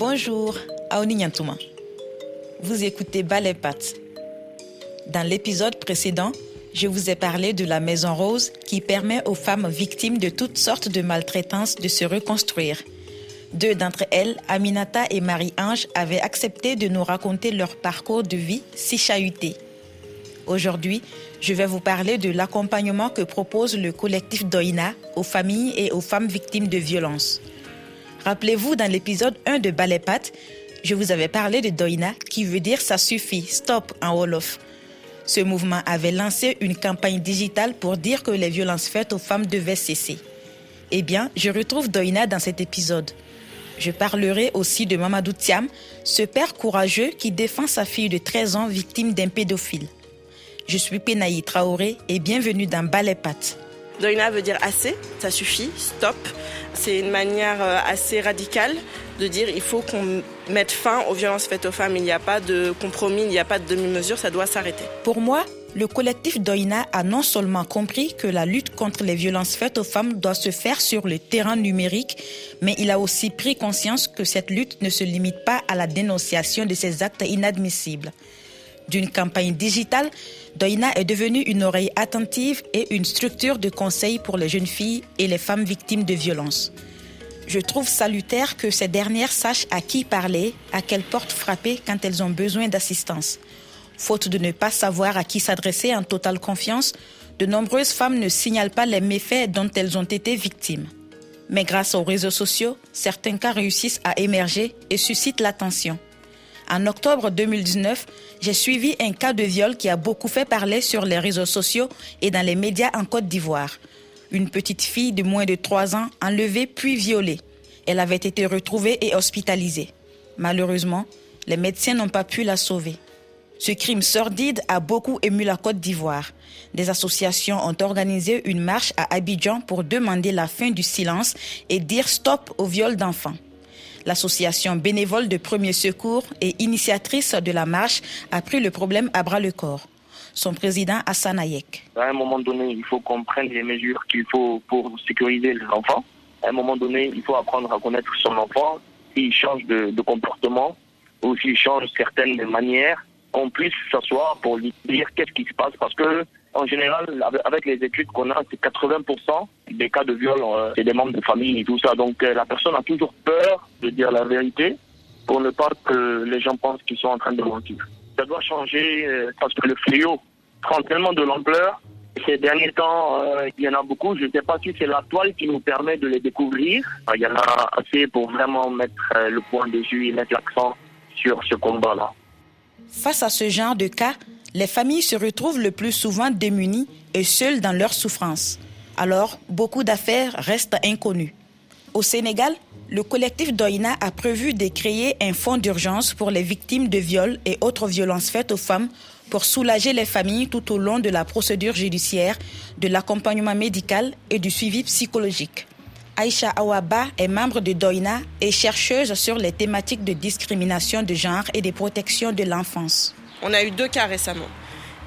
Bonjour, Aoni Nyantouma. Vous écoutez Ballet Pat. Dans l'épisode précédent, je vous ai parlé de la Maison Rose qui permet aux femmes victimes de toutes sortes de maltraitances de se reconstruire. Deux d'entre elles, Aminata et Marie-Ange, avaient accepté de nous raconter leur parcours de vie si chahuté. Aujourd'hui, je vais vous parler de l'accompagnement que propose le collectif Doina aux familles et aux femmes victimes de violences. Rappelez-vous, dans l'épisode 1 de Ballet Pat, je vous avais parlé de Doina qui veut dire ça suffit, stop en Wolof. Ce mouvement avait lancé une campagne digitale pour dire que les violences faites aux femmes devaient cesser. Eh bien, je retrouve Doina dans cet épisode. Je parlerai aussi de Mamadou Thiam, ce père courageux qui défend sa fille de 13 ans victime d'un pédophile. Je suis Penaï Traoré et bienvenue dans Ballet Pat. Doina veut dire assez, ça suffit, stop. C'est une manière euh, assez radicale de dire il faut qu'on mette fin aux violences faites aux femmes. Il n'y a pas de compromis, il n'y a pas de demi-mesure, ça doit s'arrêter. Pour moi, le collectif Doina a non seulement compris que la lutte contre les violences faites aux femmes doit se faire sur le terrain numérique, mais il a aussi pris conscience que cette lutte ne se limite pas à la dénonciation de ces actes inadmissibles. D'une campagne digitale, Doina est devenue une oreille attentive et une structure de conseil pour les jeunes filles et les femmes victimes de violences. Je trouve salutaire que ces dernières sachent à qui parler, à quelle porte frapper quand elles ont besoin d'assistance. Faute de ne pas savoir à qui s'adresser en totale confiance, de nombreuses femmes ne signalent pas les méfaits dont elles ont été victimes. Mais grâce aux réseaux sociaux, certains cas réussissent à émerger et suscitent l'attention. En octobre 2019, j'ai suivi un cas de viol qui a beaucoup fait parler sur les réseaux sociaux et dans les médias en Côte d'Ivoire. Une petite fille de moins de 3 ans enlevée puis violée. Elle avait été retrouvée et hospitalisée. Malheureusement, les médecins n'ont pas pu la sauver. Ce crime sordide a beaucoup ému la Côte d'Ivoire. Des associations ont organisé une marche à Abidjan pour demander la fin du silence et dire stop au viol d'enfants. L'association bénévole de premier secours et initiatrice de la marche a pris le problème à bras le corps. Son président Hassan Ayek. À un moment donné, il faut qu'on prenne les mesures qu'il faut pour sécuriser les enfants. À un moment donné, il faut apprendre à connaître son enfant. S'il change de, de comportement ou s'il change certaines manières, qu'on puisse s'asseoir pour lui dire qu'est-ce qui se passe. Parce que en général, avec les études qu'on a, c'est 80% des cas de viol, euh, c'est des membres de famille et tout ça. Donc euh, la personne a toujours peur de dire la vérité pour ne pas que les gens pensent qu'ils sont en train de mentir. Ça doit changer euh, parce que le fléau prend tellement de l'ampleur. Ces derniers temps, il y en a beaucoup. Je ne sais pas si c'est la toile qui nous permet de les découvrir. Il y en a assez pour vraiment mettre le point de vue et mettre l'accent sur ce combat-là. Face à ce genre de cas, les familles se retrouvent le plus souvent démunies et seules dans leur souffrance. Alors, beaucoup d'affaires restent inconnues. Au Sénégal, le collectif Doina a prévu de créer un fonds d'urgence pour les victimes de viols et autres violences faites aux femmes pour soulager les familles tout au long de la procédure judiciaire, de l'accompagnement médical et du suivi psychologique. Aïcha Awaba est membre de Doina et chercheuse sur les thématiques de discrimination de genre et de protection de l'enfance. On a eu deux cas récemment.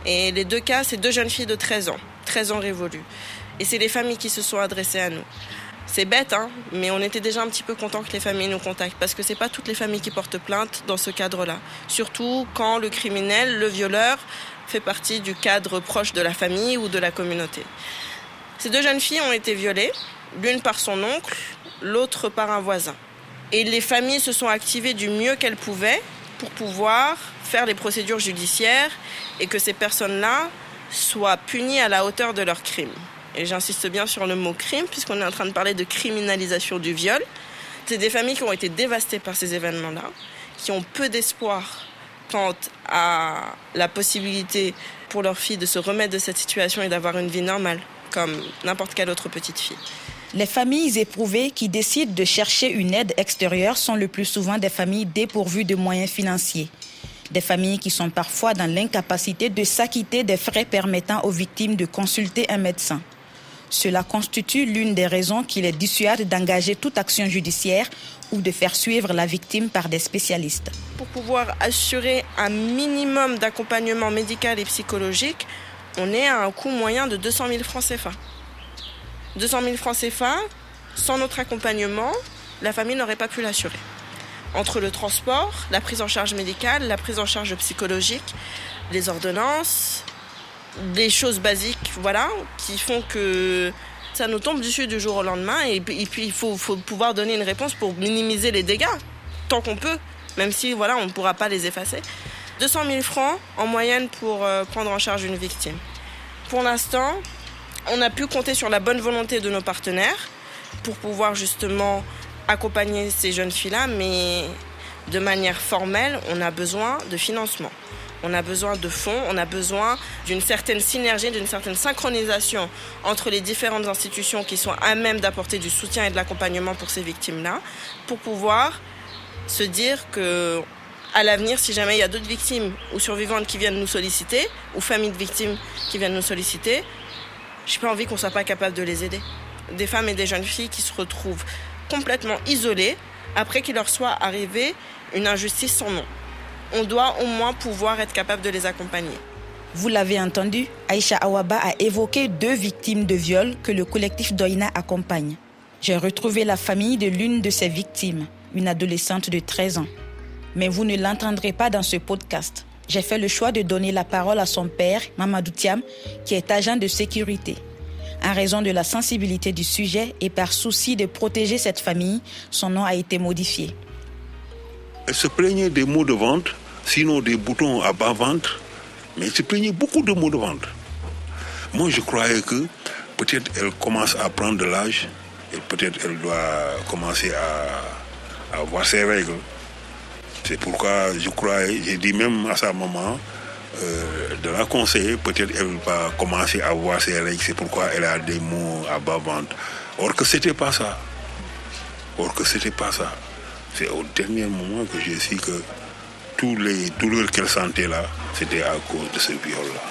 Et les deux cas, c'est deux jeunes filles de 13 ans, 13 ans révolus. Et c'est les familles qui se sont adressées à nous. C'est bête, hein, mais on était déjà un petit peu content que les familles nous contactent parce que c'est pas toutes les familles qui portent plainte dans ce cadre-là. Surtout quand le criminel, le violeur, fait partie du cadre proche de la famille ou de la communauté. Ces deux jeunes filles ont été violées, l'une par son oncle, l'autre par un voisin. Et les familles se sont activées du mieux qu'elles pouvaient pour pouvoir faire les procédures judiciaires et que ces personnes-là soient punies à la hauteur de leurs crimes. Et j'insiste bien sur le mot crime, puisqu'on est en train de parler de criminalisation du viol. C'est des familles qui ont été dévastées par ces événements-là, qui ont peu d'espoir quant à la possibilité pour leur fille de se remettre de cette situation et d'avoir une vie normale, comme n'importe quelle autre petite fille. Les familles éprouvées qui décident de chercher une aide extérieure sont le plus souvent des familles dépourvues de moyens financiers. Des familles qui sont parfois dans l'incapacité de s'acquitter des frais permettant aux victimes de consulter un médecin. Cela constitue l'une des raisons qui les dissuade d'engager toute action judiciaire ou de faire suivre la victime par des spécialistes. Pour pouvoir assurer un minimum d'accompagnement médical et psychologique, on est à un coût moyen de 200 000 francs CFA. 200 000 francs CFA, sans notre accompagnement, la famille n'aurait pas pu l'assurer. Entre le transport, la prise en charge médicale, la prise en charge psychologique, les ordonnances, des choses basiques, voilà, qui font que ça nous tombe dessus du jour au lendemain. Et, puis il faut, faut, pouvoir donner une réponse pour minimiser les dégâts, tant qu'on peut, même si voilà, on ne pourra pas les effacer. 200 000 francs en moyenne pour euh, prendre en charge une victime. Pour l'instant, on a pu compter sur la bonne volonté de nos partenaires pour pouvoir justement accompagner ces jeunes filles-là, mais de manière formelle, on a besoin de financement. On a besoin de fonds, on a besoin d'une certaine synergie, d'une certaine synchronisation entre les différentes institutions qui sont à même d'apporter du soutien et de l'accompagnement pour ces victimes-là, pour pouvoir se dire que à l'avenir, si jamais il y a d'autres victimes ou survivantes qui viennent nous solliciter, ou familles de victimes qui viennent nous solliciter, j'ai pas envie qu'on soit pas capable de les aider. Des femmes et des jeunes filles qui se retrouvent complètement isolées après qu'il leur soit arrivé une injustice sans nom. On doit au moins pouvoir être capable de les accompagner. Vous l'avez entendu, Aïcha Awaba a évoqué deux victimes de viol que le collectif Doina accompagne. J'ai retrouvé la famille de l'une de ces victimes, une adolescente de 13 ans. Mais vous ne l'entendrez pas dans ce podcast. J'ai fait le choix de donner la parole à son père, Mamadou Thiam, qui est agent de sécurité. En raison de la sensibilité du sujet et par souci de protéger cette famille, son nom a été modifié. Elle se plaignait des maux de ventre, sinon des boutons à bas-ventre, mais elle se plaignait beaucoup de maux de ventre. Moi, je croyais que peut-être elle commence à prendre de l'âge et peut-être elle doit commencer à, à avoir ses règles. C'est pourquoi je crois, j'ai dit même à sa maman, euh, de la conseiller, peut-être elle va commencer à voir ses règles, c'est pourquoi elle a des mots à bas ventre. Or que c'était pas ça. Or que c'était pas ça. C'est au dernier moment que j'ai su que tous les douleurs qu'elle sentait là, c'était à cause de ce viol-là.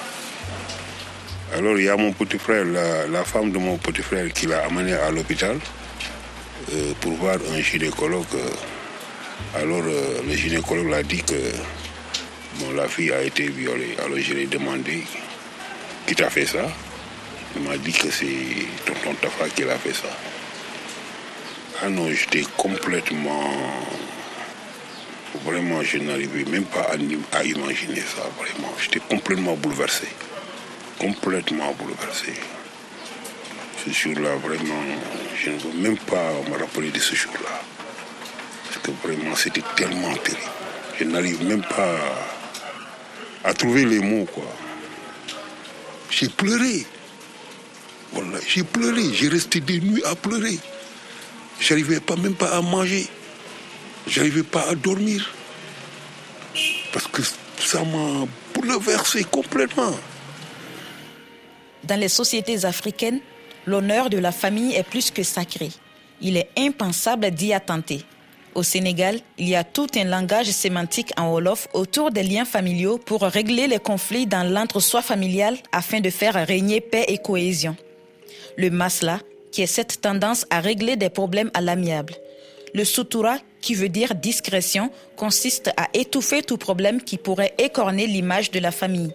Alors il y a mon petit frère, la, femme de mon petit frère qui l'a amené à l'hôpital euh, pour voir un gynécologue. Euh, alors le gynécologue l'a dit que la fille a été violée. Alors je lui ai demandé qui t'a fait ça. Il m'a dit que c'est tonton Tafa qui l'a fait ça. Ah non, j'étais complètement... Vraiment, je n'arrivais même pas à, imaginer ça, vraiment. J'étais complètement bouleversé. Complètement bouleversé. Ce jour-là, vraiment, je ne veux même pas me rappeler de ce jour-là que vraiment c'était tellement terrible. Je n'arrive même pas à, trouver les mots, quoi. J'ai pleuré. J'ai pleuré. J'ai resté des nuits à pleurer. J'arrivais pas même pas à manger. J'arrivais pas à dormir. Parce que ça m'a bouleversé complètement. Dans les sociétés africaines, l'honneur de la famille est plus que sacré. Il est impensable d'y attenter. Au Sénégal, il y a tout un langage sémantique en Wolof autour des liens familiaux pour régler les conflits dans l'entre-soi familial afin de faire régner paix et cohésion. Le masla, qui est cette tendance à régler des problèmes à l'amiable. Le sutura, qui veut dire discrétion, consiste à étouffer tout problème qui pourrait écorner l'image de la famille.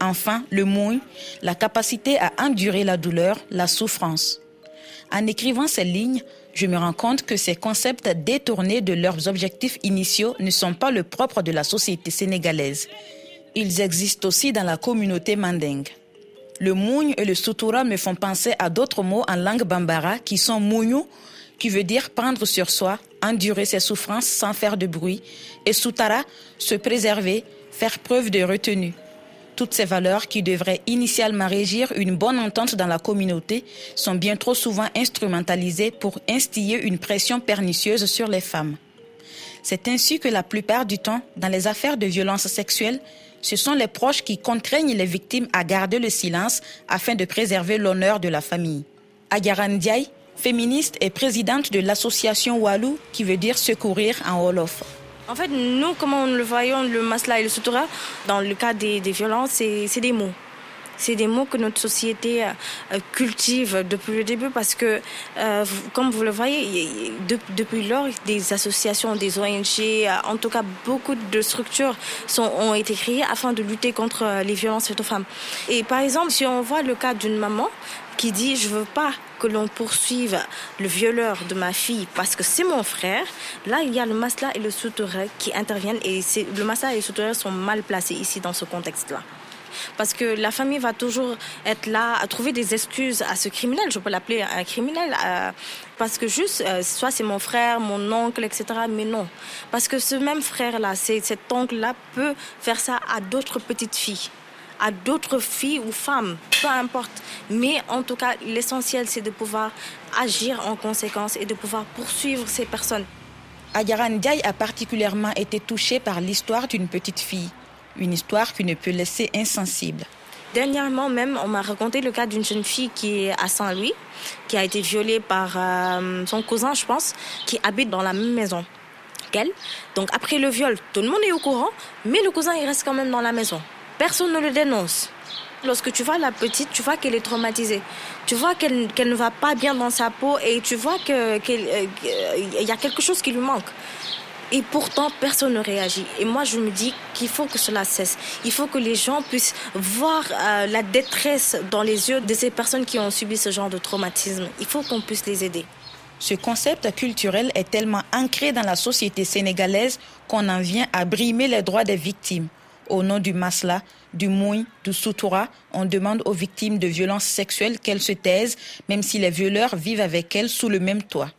Enfin, le mouille, la capacité à endurer la douleur, la souffrance. En écrivant ces lignes, je me rends compte que ces concepts détournés de leurs objectifs initiaux ne sont pas le propre de la société sénégalaise. Ils existent aussi dans la communauté mandingue. Le mougne et le sutura me font penser à d'autres mots en langue bambara qui sont mougnou, qui veut dire prendre sur soi, endurer ses souffrances sans faire de bruit, et sutara, se préserver, faire preuve de retenue. Toutes ces valeurs qui devraient initialement régir une bonne entente dans la communauté sont bien trop souvent instrumentalisées pour instiller une pression pernicieuse sur les femmes. C'est ainsi que la plupart du temps, dans les affaires de violence sexuelle, ce sont les proches qui contraignent les victimes à garder le silence afin de préserver l'honneur de la famille. Agaran féministe et présidente de l'association Walou, qui veut dire secourir en Wolof. En fait, nous, comment nous le voyons, le masla et le sutura, dans le cas des, violences, c'est des mots. C'est des mots que notre société euh, cultive depuis le début parce que, euh, comme vous le voyez, depuis lors, des associations, des ONG, euh, en tout cas beaucoup de structures ont été créées afin de lutter contre les violences faites aux femmes. Et par exemple, si on voit le cas d'une maman qui dit je veux pas que l'on poursuive le violeur de ma fille parce que c'est mon frère, là, il y a le masla et le souterrain qui interviennent et le masla et le souterrain sont mal placés ici dans ce contexte-là. Parce que la famille va toujours être là à trouver des excuses à ce criminel. Je peux l'appeler un criminel. Euh, parce que juste, euh, soit c'est mon frère, mon oncle, etc. Mais non. Parce que ce même frère-là, cet oncle-là peut faire ça à d'autres petites filles à d'autres filles ou femmes, peu importe. Mais en tout cas, l'essentiel, c'est de pouvoir agir en conséquence et de pouvoir poursuivre ces personnes. Ayaran Ndiaye a particulièrement été touchée par l'histoire d'une petite fille. Une histoire qui ne peut laisser insensible. Dernièrement même, on m'a raconté le cas d'une jeune fille qui est à Saint-Louis, qui a été violée par euh, son cousin, je pense, qui habite dans la même maison qu'elle. Donc après le viol, tout le monde est au courant, mais le cousin, il reste quand même dans la maison. Personne ne le dénonce. Lorsque tu vois la petite, tu vois qu'elle est traumatisée. Tu vois qu'elle ne va pas bien dans sa peau et tu vois qu'il euh, y a quelque chose qui lui manque. Et pourtant, personne ne réagit. Et moi, je me dis qu'il faut que cela cesse. Il faut que les gens puissent voir euh, la détresse dans les yeux de ces personnes qui ont subi ce genre de traumatisme. Il faut qu'on puisse les aider. Ce concept culturel est tellement ancré dans la société sénégalaise qu'on en vient à brimer les droits des victimes. Au nom du masla, du mouille, du soutoura, on demande aux victimes de violences sexuelles qu'elles se taisent, même si les violeurs vivent avec elles sous le même toit.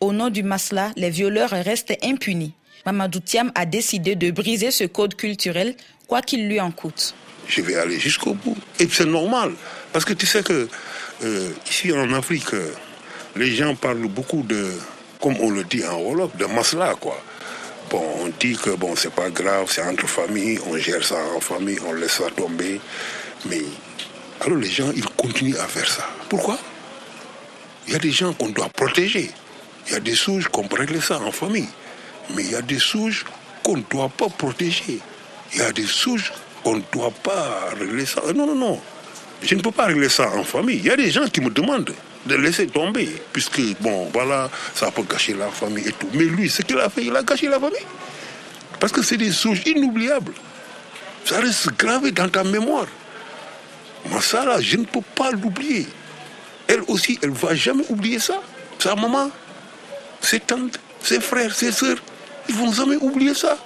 Au nom du masla, les violeurs restent impunis. Mamadou Thiam a décidé de briser ce code culturel, quoi qu'il lui en coûte. Je vais aller jusqu'au bout. Et c'est normal. Parce que tu sais que euh, ici en Afrique, euh, les gens parlent beaucoup de, comme on le dit en Wolof, de masla, quoi. Bon, on dit que bon, c'est pas grave, c'est entre familles, on gère ça en famille, on laisse ça tomber. Mais alors les gens, ils continuent à faire ça. Pourquoi? Il y a des gens qu'on doit protéger. Il y a des souches qu'on peut régler ça en famille. Mais il y a des souches qu'on ne doit pas protéger. Il y a des souches qu'on ne doit pas régler ça. Euh, non, non, non. Je ne peux pas régler ça en famille. Il y a des gens qui me demandent de laisser tomber, puisque, bon, voilà, ça peut gâcher la famille et tout. Mais lui, ce qu'il a fait, il a gâché la famille. Parce que c'est des souches inoubliables. Ça reste gravé dans ta mémoire. Moi, ça, là, je ne peux pas l'oublier. Elle aussi, elle ne va jamais oublier ça. Sa maman, ses tantes, ses frères, ses sœurs, ils vont jamais oublier ça.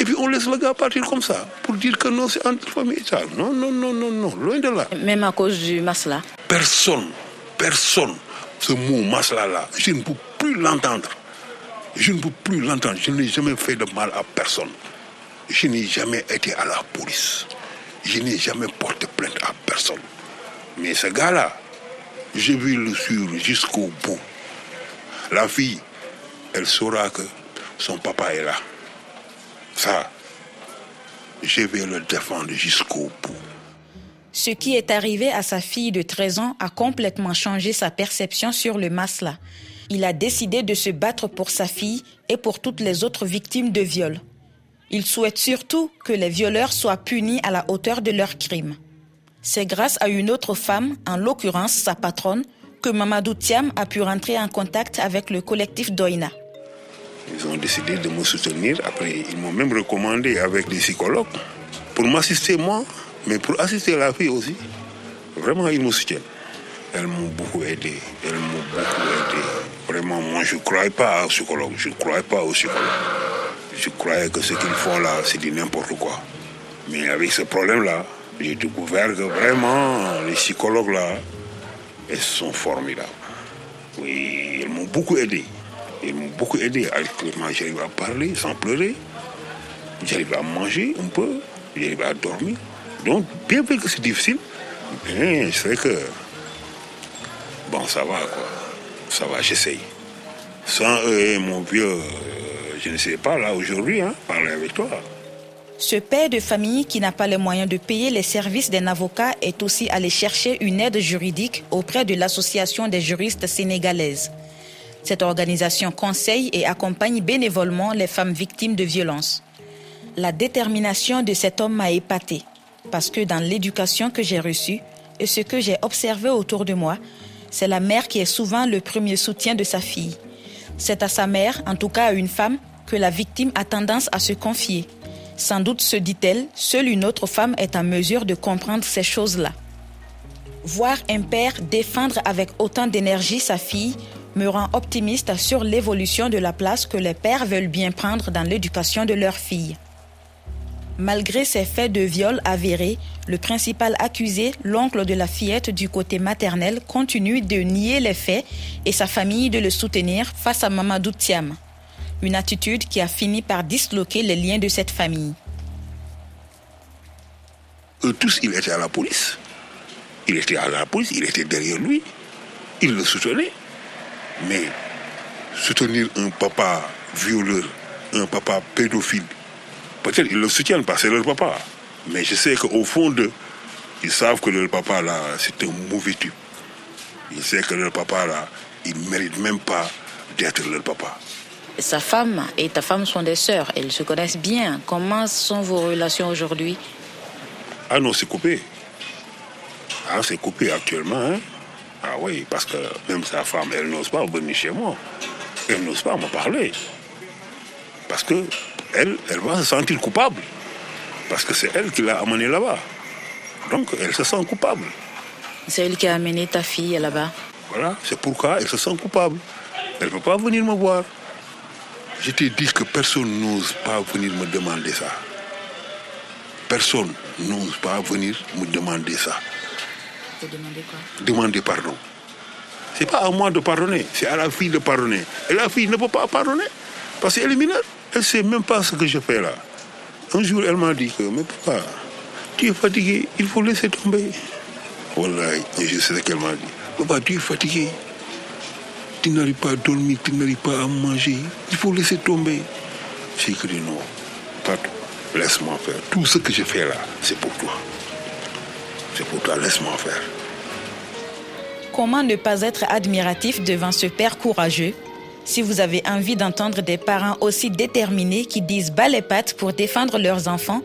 Et puis on laisse le gars partir comme ça pour dire que non, c'est entre famille ça. Non, non, non, non, non, loin de là. Même à cause du masla Personne, personne, ce mot masla là, je ne peux plus l'entendre. Je ne peux plus l'entendre. Je n'ai jamais fait de mal à personne. Je n'ai jamais été à la police. Je n'ai jamais porté plainte à personne. Mais ce gars-là, j'ai vu le suivre jusqu'au bout. La fille, elle saura que son papa est là. Ça, je vais le défendre jusqu'au bout. Ce qui est arrivé à sa fille de 13 ans a complètement changé sa perception sur le masla. Il a décidé de se battre pour sa fille et pour toutes les autres victimes de viol. Il souhaite surtout que les violeurs soient punis à la hauteur de leurs crimes. C'est grâce à une autre femme, en l'occurrence sa patronne, que Mamadou Thiam a pu rentrer en contact avec le collectif Doina. Ils ont décidé de me soutenir. Après, ils m'ont même recommandé avec des psychologues pour m'assister moi, mais pour assister la fille aussi. Vraiment, ils me soutiennent. Elles m'ont beaucoup aidé. Elles m'ont beaucoup aidé. Vraiment, moi, je ne croyais pas aux psychologues. Je ne croyais pas aux psychologues. Je croyais que ce qu'ils font là, c'est du n'importe quoi. Mais avec ce problème-là, j'ai découvert que vraiment, les psychologues là, elles sont formidables. Oui, elles m'ont beaucoup aidé. Elles m'ont beaucoup aidé. Actuellement, j'arrive à parler sans pleurer. J'arrive à manger un peu. J'arrive à dormir. Donc, bien vrai que c'est difficile, je sais que. Bon, ça va, quoi. Ça va, j'essaye. Sans eux, mon vieux, euh, je ne sais pas, là, aujourd'hui, hein, parler avec toi. Ce père de famille qui n'a pas les moyens de payer les services d'un avocat est aussi allé chercher une aide juridique auprès de l'Association des juristes sénégalaises. Cette organisation conseille et accompagne bénévolement les femmes victimes de violences. La détermination de cet homme m'a épaté parce que dans l'éducation que j'ai reçue et ce que j'ai observé autour de moi, c'est la mère qui est souvent le premier soutien de sa fille. C'est à sa mère, en tout cas à une femme, que la victime a tendance à se confier. Sans doute se dit-elle, seule une autre femme est en mesure de comprendre ces choses-là. Voir un père défendre avec autant d'énergie sa fille me rend optimiste sur l'évolution de la place que les pères veulent bien prendre dans l'éducation de leurs filles. Malgré ces faits de viol avérés, le principal accusé, l'oncle de la fillette du côté maternel, continue de nier les faits et sa famille de le soutenir face à Mamadou Thiam. Une attitude qui a fini par disloquer les liens de cette famille. Eux tous, il était à la police. Il était à la police, il était derrière lui. Il le soutenait. Mais soutenir un papa violeur, un papa pédophile, Peut-être ils le soutiennent parce que c'est leur papa. Mais je sais qu'au fond d'eux, ils savent que leur papa, là, c'est un mauvais type. Ils savent que leur papa, là, il ne mérite même pas d'être leur papa. Sa femme et ta femme sont des sœurs. Elles se connaissent bien. Comment sont vos relations aujourd'hui? Ah non, c'est coupé. Ah, c'est coupé actuellement. Hein? Ah oui, parce que même sa femme, elle n'ose pas venir chez moi. Elle n'ose pas me parler. Parce que elle, elle va se sentir coupable. Parce que c'est elle qui l'a amené là-bas. Donc, elle se sent coupable. C'est elle qui a amené ta fille là-bas. Voilà, c'est pourquoi elle se sent coupable. Elle ne peut pas venir me voir. Je t'ai dit que personne n'ose pas venir me demander ça. Personne n'ose pas venir me demander ça. Te demander quoi? Demander pardon. C'est pas à moi de pardonner, c'est à la fille de pardonner. Et la fille ne peut pas pardonner parce qu'elle est mineure. Elle ne sait même pas ce que je fais là. Un jour, elle m'a dit que, mais papa, tu es fatigué, il faut laisser tomber. Voilà, je sais ce qu'elle m'a dit. Papa, tu es fatigué? Tu n'arrives pas à dormir, tu n'arrives pas à manger. Il faut laisser tomber. J'ai non, Laisse-moi faire. Tout ce que je fais là, c'est pour toi. C'est pour toi, laisse-moi faire. Comment ne pas être admiratif devant ce père courageux? Si vous avez envie d'entendre des parents aussi déterminés qui disent bas les pattes pour défendre leurs enfants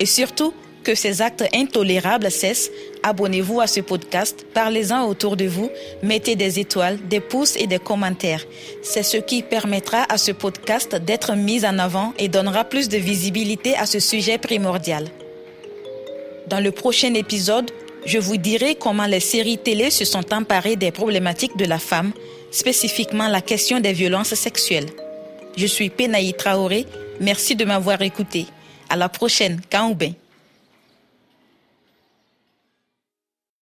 et surtout que ces actes intolérables cessent, abonnez-vous à ce podcast, parlez-en autour de vous, mettez des étoiles, des pouces et des commentaires. C'est ce qui permettra à ce podcast d'être mis en avant et donnera plus de visibilité à ce sujet primordial. Dans le prochain épisode, je vous dirai comment les séries télé se sont emparées des problématiques de la femme spécifiquement la question des violences sexuelles. Je suis Penaï Traoré. Merci de m'avoir écouté. À la prochaine, Kaoubin.